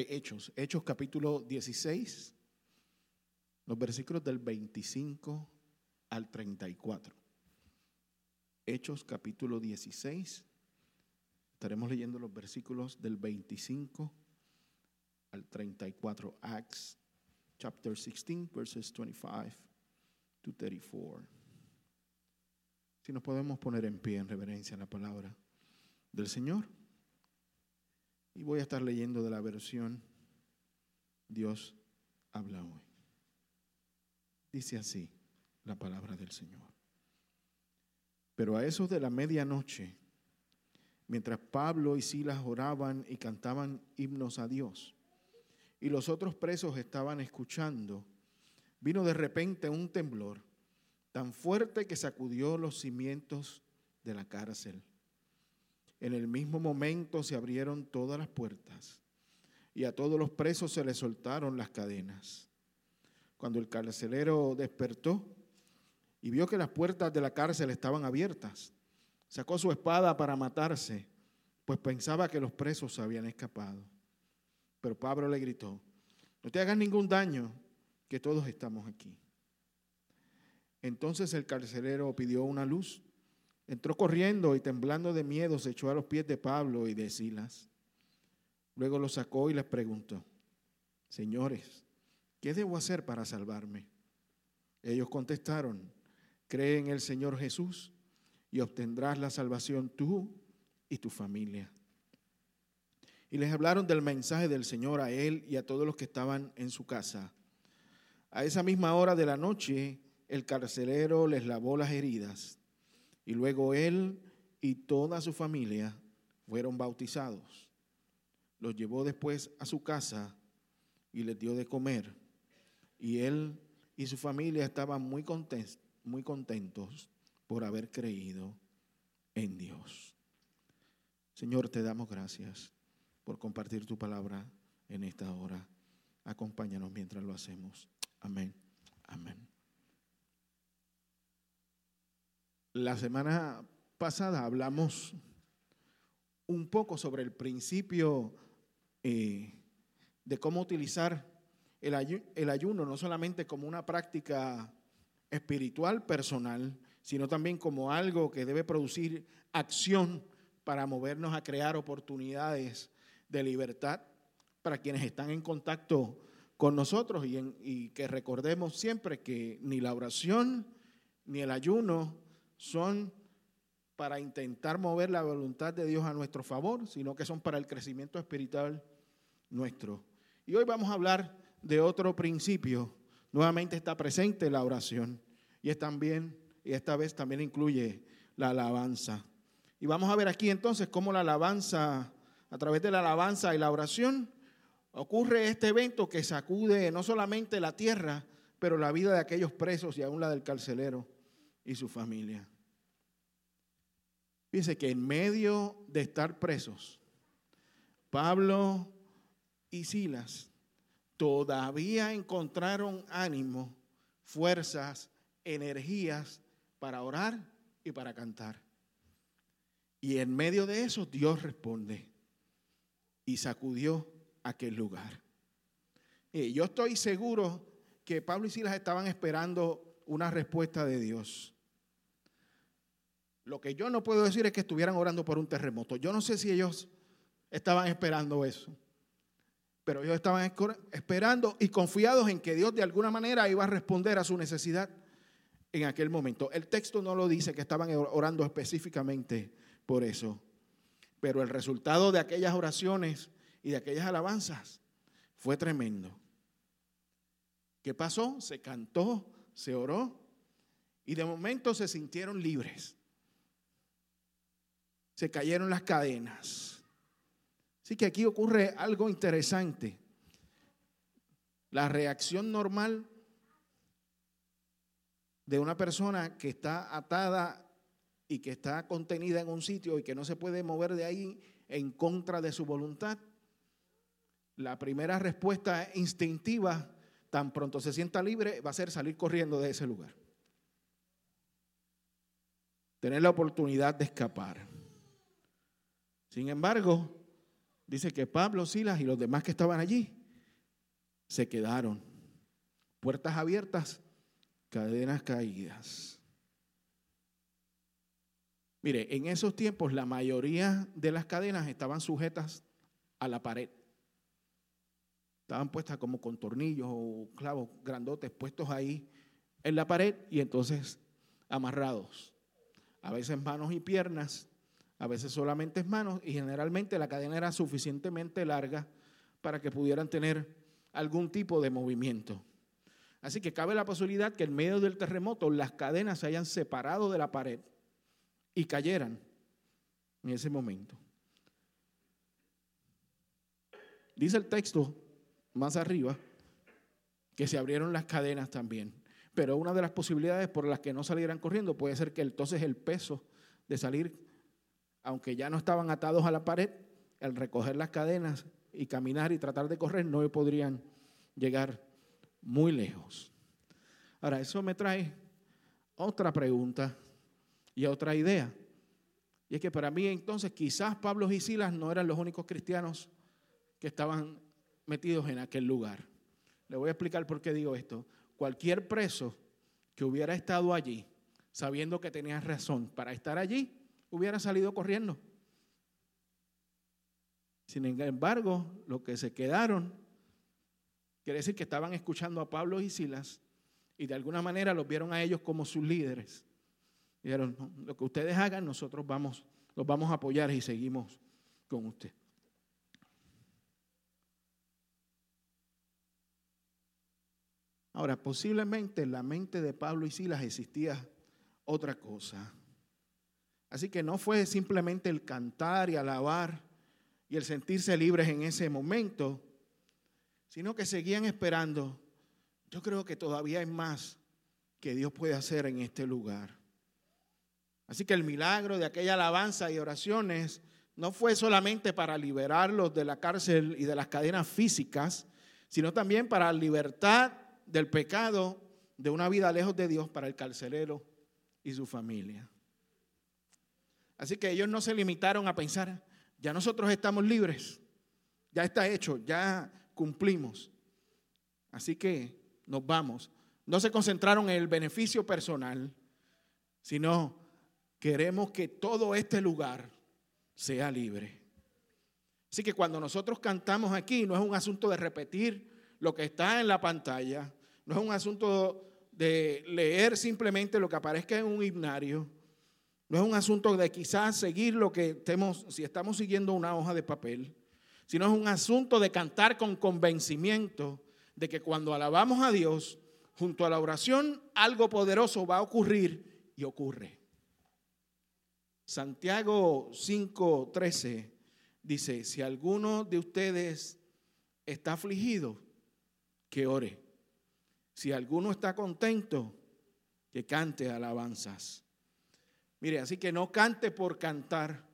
Hechos, Hechos capítulo 16, los versículos del 25 al 34. Hechos capítulo 16, estaremos leyendo los versículos del 25 al 34. Acts chapter 16, verses 25 to 34. Si nos podemos poner en pie en reverencia a la palabra del Señor. Y voy a estar leyendo de la versión Dios habla hoy. Dice así la palabra del Señor. Pero a eso de la medianoche, mientras Pablo y Silas oraban y cantaban himnos a Dios, y los otros presos estaban escuchando, vino de repente un temblor tan fuerte que sacudió los cimientos de la cárcel. En el mismo momento se abrieron todas las puertas y a todos los presos se les soltaron las cadenas. Cuando el carcelero despertó y vio que las puertas de la cárcel estaban abiertas, sacó su espada para matarse, pues pensaba que los presos habían escapado. Pero Pablo le gritó, no te hagas ningún daño, que todos estamos aquí. Entonces el carcelero pidió una luz Entró corriendo y temblando de miedo se echó a los pies de Pablo y de Silas. Luego los sacó y les preguntó, señores, ¿qué debo hacer para salvarme? Ellos contestaron, cree en el Señor Jesús y obtendrás la salvación tú y tu familia. Y les hablaron del mensaje del Señor a él y a todos los que estaban en su casa. A esa misma hora de la noche, el carcelero les lavó las heridas y luego él y toda su familia fueron bautizados. Los llevó después a su casa y les dio de comer. Y él y su familia estaban muy contentos, muy contentos por haber creído en Dios. Señor, te damos gracias por compartir tu palabra en esta hora. Acompáñanos mientras lo hacemos. Amén. Amén. La semana pasada hablamos un poco sobre el principio eh, de cómo utilizar el, el ayuno no solamente como una práctica espiritual personal, sino también como algo que debe producir acción para movernos a crear oportunidades de libertad para quienes están en contacto con nosotros y, y, que recordemos siempre que ni la oración ni el ayuno son para intentar mover la voluntad de Dios a nuestro favor, sino que son para el crecimiento espiritual nuestro. Y hoy vamos a hablar de otro principio. Nuevamente está presente la oración y es también y esta vez también incluye la alabanza. Y vamos a ver aquí entonces cómo la alabanza a través de la alabanza y la oración ocurre este evento que sacude no solamente la tierra, pero la vida de aquellos presos y aún la del carcelero y su familia. Fíjense que en medio de estar presos, Pablo y Silas todavía encontraron ánimo, fuerzas, energías para orar y para cantar. Y en medio de eso Dios responde y sacudió aquel lugar. Y yo estoy seguro que Pablo y Silas estaban esperando una respuesta de Dios. Lo que yo no puedo decir es que estuvieran orando por un terremoto. Yo no sé si ellos estaban esperando eso. Pero ellos estaban esperando y confiados en que Dios de alguna manera iba a responder a su necesidad en aquel momento. El texto no lo dice que estaban orando específicamente por eso. Pero el resultado de aquellas oraciones y de aquellas alabanzas fue tremendo. ¿Qué pasó? Se cantó, se oró y de momento se sintieron libres se cayeron las cadenas. Así que aquí ocurre algo interesante. La reacción normal de una persona que está atada y que está contenida en un sitio y que no se puede mover de ahí en contra de su voluntad, la primera respuesta instintiva, tan pronto se sienta libre, va a ser salir corriendo de ese lugar. Tener la oportunidad de escapar. Sin embargo, dice que Pablo, Silas y los demás que estaban allí se quedaron. Puertas abiertas, cadenas caídas. Mire, en esos tiempos la mayoría de las cadenas estaban sujetas a la pared. Estaban puestas como con tornillos o clavos grandotes puestos ahí en la pared y entonces amarrados. A veces manos y piernas, a veces solamente manos y generalmente la cadena era suficientemente larga para que pudieran tener algún tipo de movimiento. Así que cabe la posibilidad que en medio del terremoto las cadenas se hayan separado de la pared y cayeran en ese momento. Dice el texto más arriba que se abrieron las cadenas también. Pero una de las posibilidades por las que no salieran corriendo puede ser que entonces el peso de salir, aunque ya no estaban atados a la pared, al recoger las cadenas y caminar y tratar de correr, no podrían llegar muy lejos. Ahora, eso me trae otra pregunta y otra idea. Y es que para mí entonces quizás Pablo y Silas no eran los únicos cristianos que estaban metidos en aquel lugar. Le voy a explicar por qué digo esto. Cualquier preso que hubiera estado allí, sabiendo que tenía razón para estar allí, hubiera salido corriendo. Sin embargo, los que se quedaron, quiere decir que estaban escuchando a Pablo y Silas y de alguna manera los vieron a ellos como sus líderes. Dijeron, lo que ustedes hagan, nosotros vamos, los vamos a apoyar y seguimos con usted. Ahora, posiblemente en la mente de Pablo y Silas existía otra cosa. Así que no fue simplemente el cantar y alabar y el sentirse libres en ese momento, sino que seguían esperando. Yo creo que todavía hay más que Dios puede hacer en este lugar. Así que el milagro de aquella alabanza y oraciones no fue solamente para liberarlos de la cárcel y de las cadenas físicas, sino también para libertad del pecado de una vida lejos de Dios para el carcelero y su familia. Así que ellos no se limitaron a pensar, ya nosotros estamos libres, ya está hecho, ya cumplimos. Así que nos vamos. No se concentraron en el beneficio personal, sino Queremos que todo este lugar sea libre. Así que cuando nosotros cantamos aquí, no es un asunto de repetir lo que está en la pantalla, no es un asunto de leer simplemente lo que aparezca en un himnario, no es un asunto de quizás seguir lo que estemos, si estamos siguiendo una hoja de papel, sino es un asunto de cantar con convencimiento de que cuando alabamos a Dios, junto a la oración, algo poderoso va a ocurrir y ocurre. Santiago 5:13 dice, si alguno de ustedes está afligido, que ore. Si alguno está contento, que cante alabanzas. Mire, así que no cante por cantar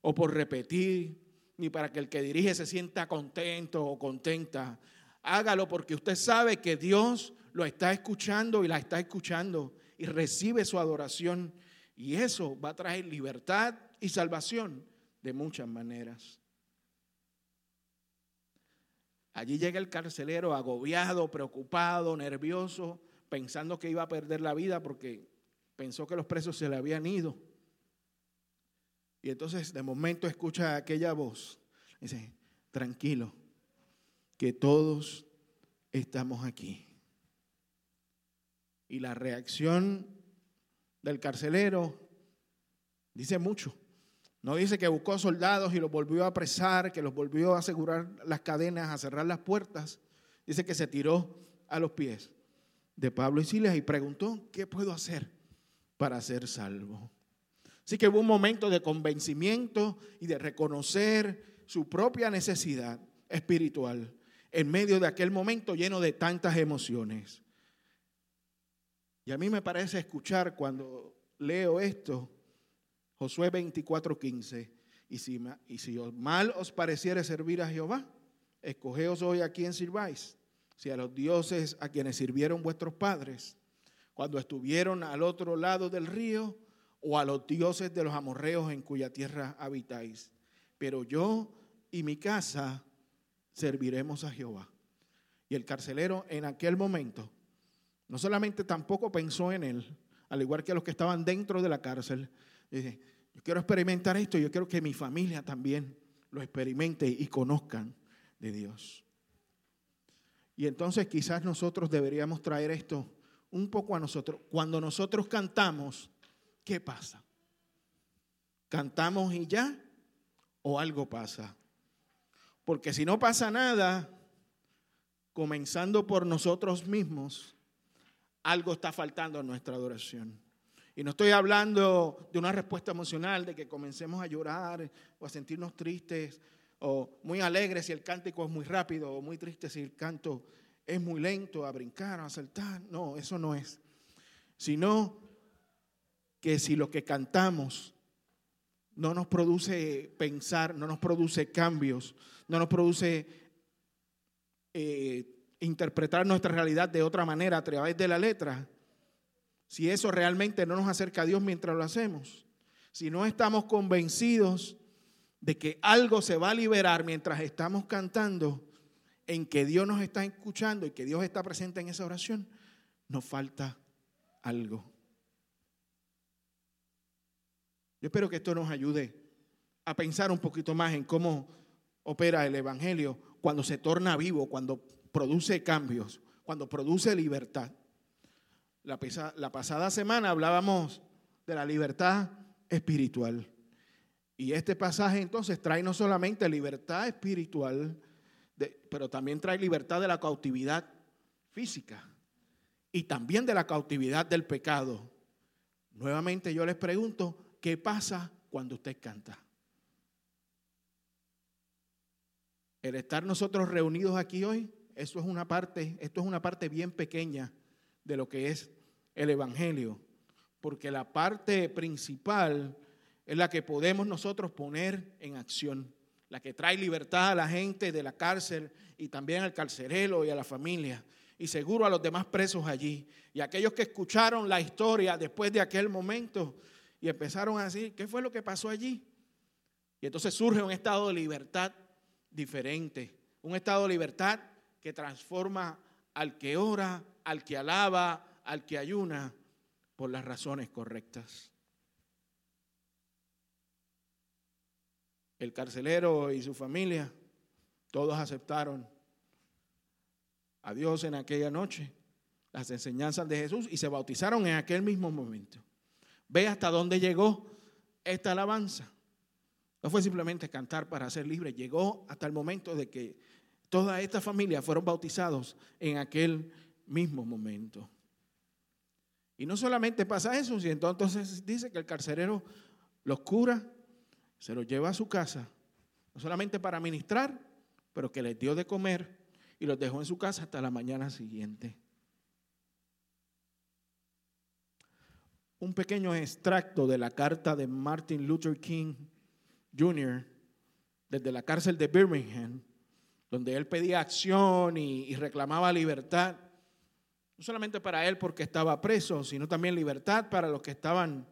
o por repetir, ni para que el que dirige se sienta contento o contenta. Hágalo porque usted sabe que Dios lo está escuchando y la está escuchando y recibe su adoración y eso va a traer libertad y salvación de muchas maneras. Allí llega el carcelero agobiado, preocupado, nervioso, pensando que iba a perder la vida porque pensó que los presos se le habían ido. Y entonces de momento escucha aquella voz. Dice, tranquilo, que todos estamos aquí. Y la reacción del carcelero dice mucho. No dice que buscó soldados y los volvió a apresar, que los volvió a asegurar las cadenas, a cerrar las puertas. Dice que se tiró a los pies de Pablo y Silas y preguntó, ¿qué puedo hacer para ser salvo? Así que hubo un momento de convencimiento y de reconocer su propia necesidad espiritual en medio de aquel momento lleno de tantas emociones. Y a mí me parece escuchar cuando leo esto, Josué 24:15, y si, y si mal os pareciere servir a Jehová, escogeos hoy a quien sirváis, si a los dioses a quienes sirvieron vuestros padres, cuando estuvieron al otro lado del río, o a los dioses de los amorreos en cuya tierra habitáis. Pero yo y mi casa serviremos a Jehová. Y el carcelero en aquel momento no solamente tampoco pensó en él, al igual que los que estaban dentro de la cárcel, dice, yo quiero experimentar esto, yo quiero que mi familia también lo experimente y conozcan de Dios. Y entonces quizás nosotros deberíamos traer esto un poco a nosotros. Cuando nosotros cantamos, ¿qué pasa? ¿Cantamos y ya? ¿O algo pasa? Porque si no pasa nada, comenzando por nosotros mismos, algo está faltando en nuestra adoración. Y no estoy hablando de una respuesta emocional, de que comencemos a llorar o a sentirnos tristes o muy alegres si el cántico es muy rápido o muy triste si el canto es muy lento, a brincar, a saltar. No, eso no es. Sino que si lo que cantamos no nos produce pensar, no nos produce cambios, no nos produce eh, interpretar nuestra realidad de otra manera a través de la letra, si eso realmente no nos acerca a Dios mientras lo hacemos, si no estamos convencidos de que algo se va a liberar mientras estamos cantando, en que Dios nos está escuchando y que Dios está presente en esa oración, nos falta algo. Yo espero que esto nos ayude a pensar un poquito más en cómo opera el Evangelio cuando se torna vivo, cuando produce cambios, cuando produce libertad. La, pasada semana hablábamos de la libertad espiritual. Y este pasaje entonces trae no solamente libertad espiritual, pero también trae libertad de la cautividad física y también de la cautividad del pecado. Nuevamente yo les pregunto, ¿qué pasa cuando usted canta? El estar nosotros reunidos aquí hoy, eso es una parte, esto es una parte bien pequeña de lo que es el Evangelio, porque la parte principal es la que podemos nosotros poner en acción, la que trae libertad a la gente de la cárcel y también al carcelero y a la familia, y seguro a los demás presos allí, y aquellos que escucharon la historia después de aquel momento y empezaron a decir, ¿qué fue lo que pasó allí? Y entonces surge un estado de libertad diferente, un estado de libertad que transforma al que ora, al que alaba, al que ayuna por las razones correctas. El carcelero y su familia, todos aceptaron a Dios en aquella noche, las enseñanzas de Jesús y se bautizaron en aquel mismo momento. Ve hasta dónde llegó esta alabanza. No fue simplemente cantar para ser libre, llegó hasta el momento de que toda esta familia fueron bautizados en aquel mismo momento. Y no solamente pasa eso, sino entonces dice que el carcelero los cura, se los lleva a su casa, no solamente para ministrar, pero que les dio de comer y los dejó en su casa hasta la mañana siguiente. Un pequeño extracto de la carta de Martin Luther King Jr. desde la cárcel de Birmingham, donde él pedía acción y, y reclamaba libertad no solamente para él porque estaba preso, sino también libertad para los que estaban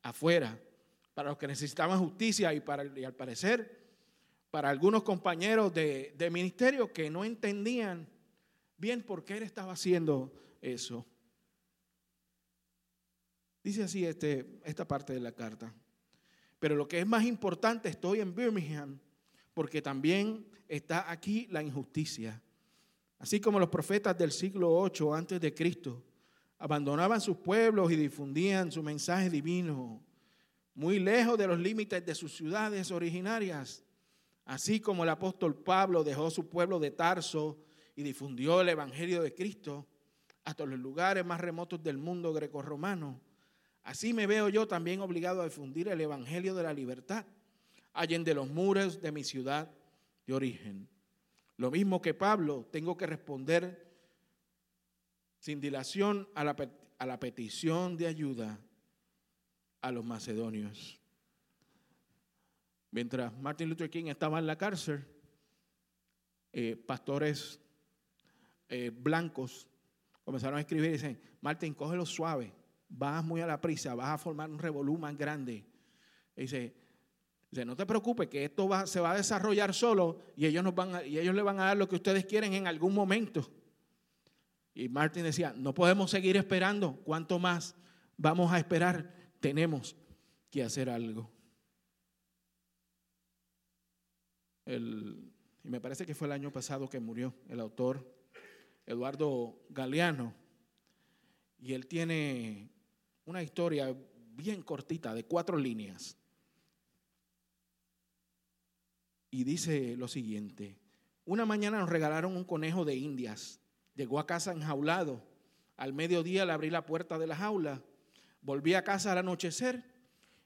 afuera, para los que necesitaban justicia y, para, al parecer para algunos compañeros de, ministerio que no entendían bien por qué él estaba haciendo eso. Dice así este, esta parte de la carta. Pero lo que es más importante, estoy en Birmingham porque también está aquí la injusticia. Así como los profetas del siglo 8 antes de Cristo abandonaban sus pueblos y difundían su mensaje divino muy lejos de los límites de sus ciudades originarias, así como el apóstol Pablo dejó su pueblo de Tarso y difundió el evangelio de Cristo hasta los lugares más remotos del mundo grecorromano. Así me veo yo también obligado a difundir el evangelio de la libertad de los muros de mi ciudad de origen. Lo mismo que Pablo, tengo que responder sin dilación a la, a la petición de ayuda a los macedonios. Mientras Martin Luther King estaba en la cárcel, eh, pastores eh, blancos comenzaron a escribir y dicen, Martin, cógelo suave, vas muy a la prisa, vas a formar un revolú más grande. dice, Dice, no te preocupes, que esto va, se va a desarrollar solo y ellos, nos van y ellos le van a dar lo que ustedes quieren en algún momento. Y Martin decía, no podemos seguir esperando. ¿Cuánto más vamos a esperar? Tenemos que hacer algo. y me parece que fue el año pasado que murió el autor Eduardo Galeano. Y él tiene una historia bien cortita de cuatro líneas. Y dice lo siguiente, una mañana nos regalaron un conejo de indias. Llegó a casa enjaulado. Al mediodía le abrí la puerta de la jaula. Volví a casa al anochecer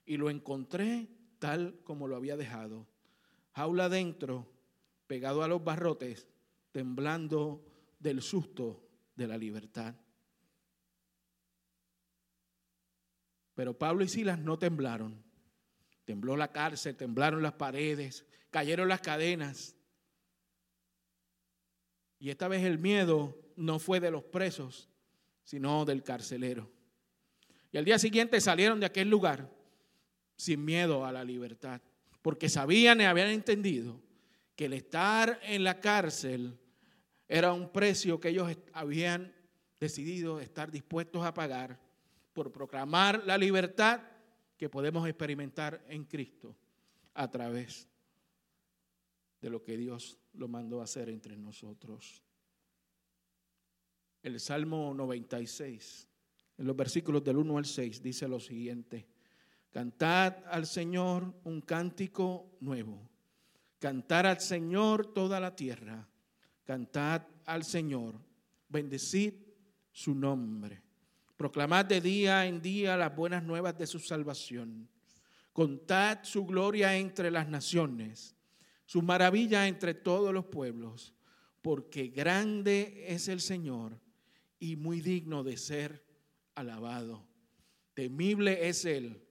y lo encontré tal como lo había dejado. Jaula dentro, pegado a los barrotes, temblando del susto de la libertad. Pero Pablo y Silas no temblaron. Tembló la cárcel, temblaron las paredes, cayeron las cadenas. Y esta vez el miedo no fue de los presos, sino del carcelero. Y al día siguiente salieron de aquel lugar sin miedo a la libertad, porque sabían y habían entendido que el estar en la cárcel era un precio que ellos habían decidido estar dispuestos a pagar por proclamar la libertad que podemos experimentar en Cristo a través de lo que Dios lo mandó a hacer entre nosotros. El Salmo 96, en los versículos del 1 al 6, dice lo siguiente. Cantad al Señor un cántico nuevo. Cantar al Señor toda la tierra. Cantad al Señor. Bendecid su nombre. Proclamad de día en día las buenas nuevas de su salvación. Contad su gloria entre las naciones su maravilla entre todos los pueblos, porque grande es el Señor y muy digno de ser alabado. Temible es Él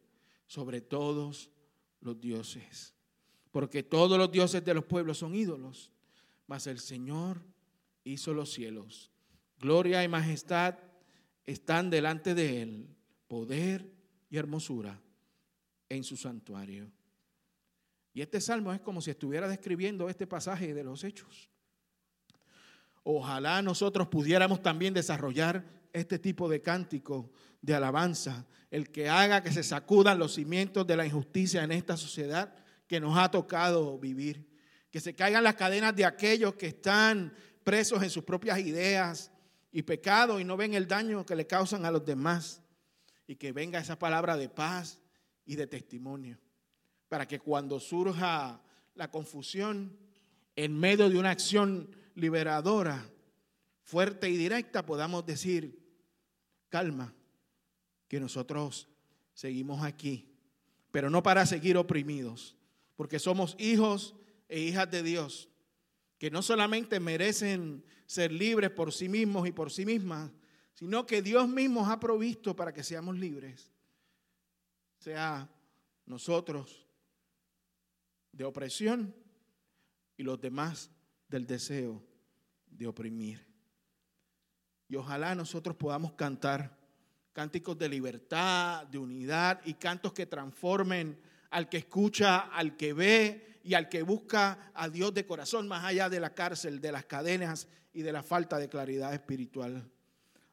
sobre todos los dioses, porque todos los dioses de los pueblos son ídolos, mas el Señor hizo los cielos. Gloria y majestad están delante de Él, poder y hermosura en su santuario. Y este salmo es como si estuviera describiendo este pasaje de los hechos. Ojalá nosotros pudiéramos también desarrollar este tipo de cántico de alabanza, el que haga que se sacudan los cimientos de la injusticia en esta sociedad que nos ha tocado vivir, que se caigan las cadenas de aquellos que están presos en sus propias ideas y pecados y no ven el daño que le causan a los demás, y que venga esa palabra de paz y de testimonio. Para que cuando surja la confusión, en medio de una acción liberadora, fuerte y directa, podamos decir, calma, que nosotros seguimos aquí, pero no para seguir oprimidos, porque somos hijos e hijas de Dios, que no solamente merecen ser libres por sí mismos y por sí mismas, sino que Dios mismo ha provisto para que seamos libres. Sea nosotros de opresión y los demás del deseo de oprimir. Y ojalá nosotros podamos cantar cánticos de libertad, de unidad y cantos que transformen al que escucha, al que ve y al que busca a Dios de corazón, más allá de la cárcel, de las cadenas y de la falta de claridad espiritual.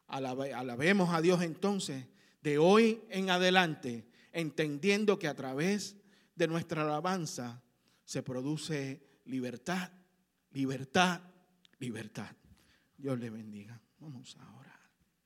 Alabemos a Dios entonces de hoy en adelante, entendiendo que a través de nuestra alabanza se produce libertad, libertad, libertad. Dios le bendiga. Vamos ahora.